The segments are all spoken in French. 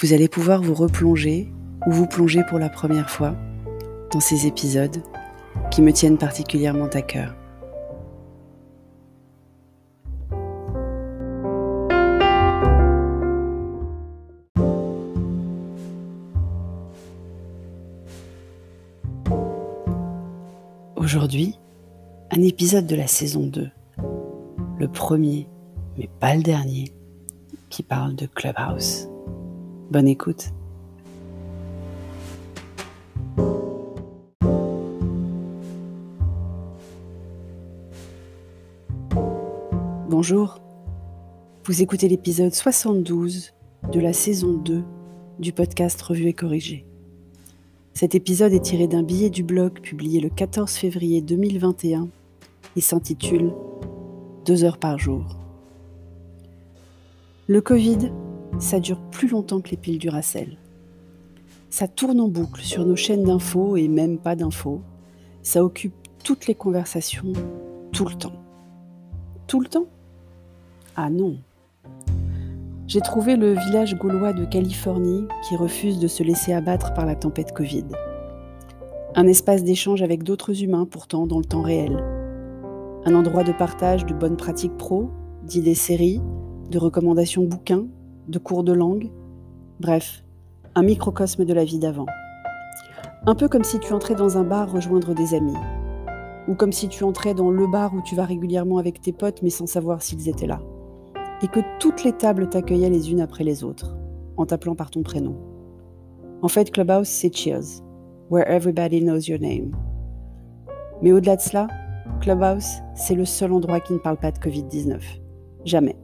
vous allez pouvoir vous replonger ou vous plonger pour la première fois dans ces épisodes qui me tiennent particulièrement à cœur. Aujourd'hui, un épisode de la saison 2, le premier, mais pas le dernier, qui parle de Clubhouse. Bonne écoute. Bonjour, vous écoutez l'épisode 72 de la saison 2 du podcast Revue et Corrigé. Cet épisode est tiré d'un billet du blog publié le 14 février 2021 et s'intitule Deux heures par jour. Le Covid ça dure plus longtemps que les piles du Racel. Ça tourne en boucle sur nos chaînes d'infos et même pas d'infos. Ça occupe toutes les conversations, tout le temps. Tout le temps? Ah non. J'ai trouvé le village gaulois de Californie qui refuse de se laisser abattre par la tempête Covid. Un espace d'échange avec d'autres humains pourtant dans le temps réel. Un endroit de partage de bonnes pratiques pro, d'idées séries, de recommandations bouquins, de cours de langue, bref, un microcosme de la vie d'avant. Un peu comme si tu entrais dans un bar rejoindre des amis, ou comme si tu entrais dans le bar où tu vas régulièrement avec tes potes mais sans savoir s'ils étaient là, et que toutes les tables t'accueillaient les unes après les autres, en t'appelant par ton prénom. En fait, Clubhouse, c'est Cheers, where everybody knows your name. Mais au-delà de cela, Clubhouse, c'est le seul endroit qui ne parle pas de Covid-19. Jamais.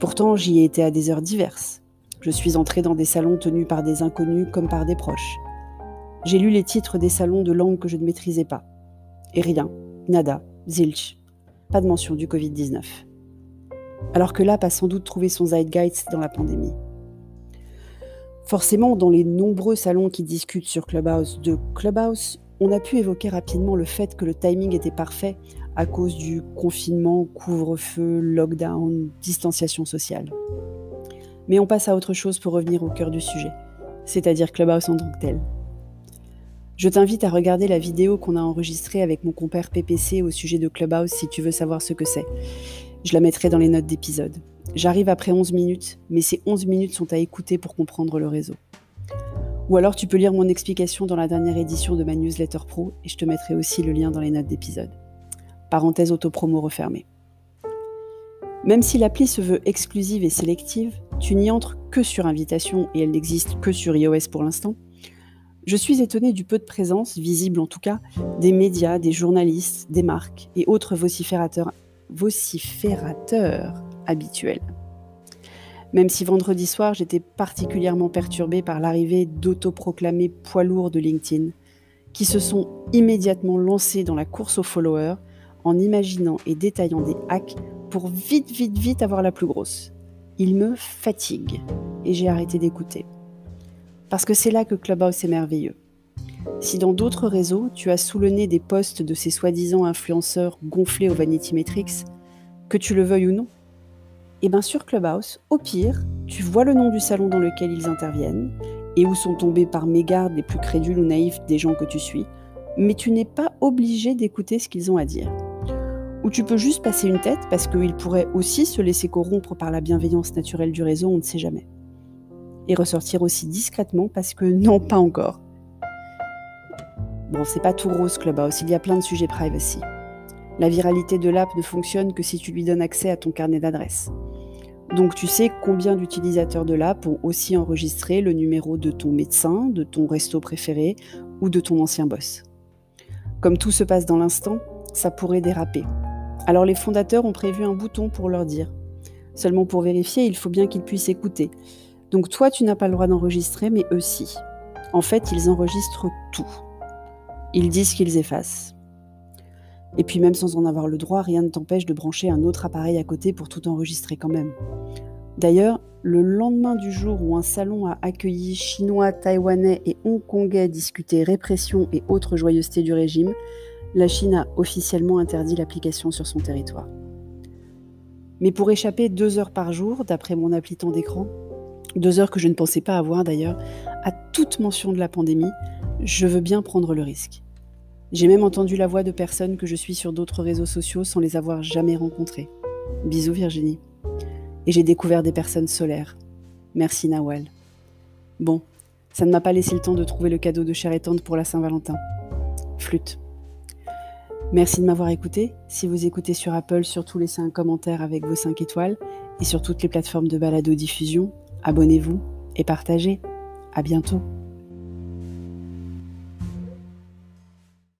Pourtant, j'y ai été à des heures diverses. Je suis entrée dans des salons tenus par des inconnus comme par des proches. J'ai lu les titres des salons de langues que je ne maîtrisais pas. Et rien, nada, zilch. Pas de mention du Covid-19. Alors que l'app a sans doute trouvé son zeitgeist dans la pandémie. Forcément, dans les nombreux salons qui discutent sur Clubhouse de Clubhouse, on a pu évoquer rapidement le fait que le timing était parfait à cause du confinement, couvre-feu, lockdown, distanciation sociale. Mais on passe à autre chose pour revenir au cœur du sujet, c'est-à-dire Clubhouse en tant que tel. Je t'invite à regarder la vidéo qu'on a enregistrée avec mon compère PPC au sujet de Clubhouse si tu veux savoir ce que c'est. Je la mettrai dans les notes d'épisode. J'arrive après 11 minutes, mais ces 11 minutes sont à écouter pour comprendre le réseau. Ou alors tu peux lire mon explication dans la dernière édition de ma newsletter pro et je te mettrai aussi le lien dans les notes d'épisode parenthèse autopromo refermée. Même si l'appli se veut exclusive et sélective, tu n'y entres que sur invitation et elle n'existe que sur iOS pour l'instant. Je suis étonnée du peu de présence, visible en tout cas, des médias, des journalistes, des marques et autres vociférateurs, vociférateurs habituels. Même si vendredi soir j'étais particulièrement perturbée par l'arrivée d'autoproclamés poids lourds de LinkedIn, qui se sont immédiatement lancés dans la course aux followers en imaginant et détaillant des hacks pour vite, vite, vite avoir la plus grosse. Il me fatigue et j'ai arrêté d'écouter. Parce que c'est là que Clubhouse est merveilleux. Si dans d'autres réseaux, tu as sous le nez des posts de ces soi-disant influenceurs gonflés au Vanity Metrics, que tu le veuilles ou non, et eh bien sur Clubhouse, au pire, tu vois le nom du salon dans lequel ils interviennent et où sont tombés par mégarde les plus crédules ou naïfs des gens que tu suis, mais tu n'es pas obligé d'écouter ce qu'ils ont à dire. Ou tu peux juste passer une tête parce qu'il pourrait aussi se laisser corrompre par la bienveillance naturelle du réseau, on ne sait jamais. Et ressortir aussi discrètement parce que non, pas encore. Bon, c'est pas tout rose Clubhouse, il y a plein de sujets privacy. La viralité de l'app ne fonctionne que si tu lui donnes accès à ton carnet d'adresses. Donc tu sais combien d'utilisateurs de l'app ont aussi enregistré le numéro de ton médecin, de ton resto préféré ou de ton ancien boss. Comme tout se passe dans l'instant, ça pourrait déraper. Alors les fondateurs ont prévu un bouton pour leur dire. Seulement pour vérifier, il faut bien qu'ils puissent écouter. Donc toi, tu n'as pas le droit d'enregistrer, mais eux si. En fait, ils enregistrent tout. Ils disent qu'ils effacent. Et puis même sans en avoir le droit, rien ne t'empêche de brancher un autre appareil à côté pour tout enregistrer quand même. D'ailleurs, le lendemain du jour où un salon a accueilli Chinois, Taïwanais et Hongkongais discuter répression et autres joyeusetés du régime, la Chine a officiellement interdit l'application sur son territoire. Mais pour échapper deux heures par jour, d'après mon appli temps d'écran, deux heures que je ne pensais pas avoir d'ailleurs, à toute mention de la pandémie, je veux bien prendre le risque. J'ai même entendu la voix de personnes que je suis sur d'autres réseaux sociaux sans les avoir jamais rencontrées. Bisous Virginie. Et j'ai découvert des personnes solaires. Merci Nawal. Bon, ça ne m'a pas laissé le temps de trouver le cadeau de chair et pour la Saint-Valentin. Flûte. Merci de m'avoir écouté. Si vous écoutez sur Apple, surtout laissez un commentaire avec vos 5 étoiles. Et sur toutes les plateformes de balado-diffusion, abonnez-vous et partagez. À bientôt.